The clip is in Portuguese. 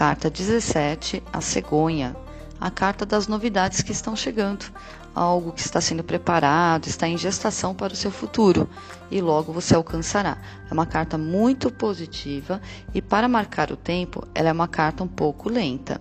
Carta 17, a cegonha, a carta das novidades que estão chegando, algo que está sendo preparado, está em gestação para o seu futuro e logo você alcançará. É uma carta muito positiva e para marcar o tempo, ela é uma carta um pouco lenta.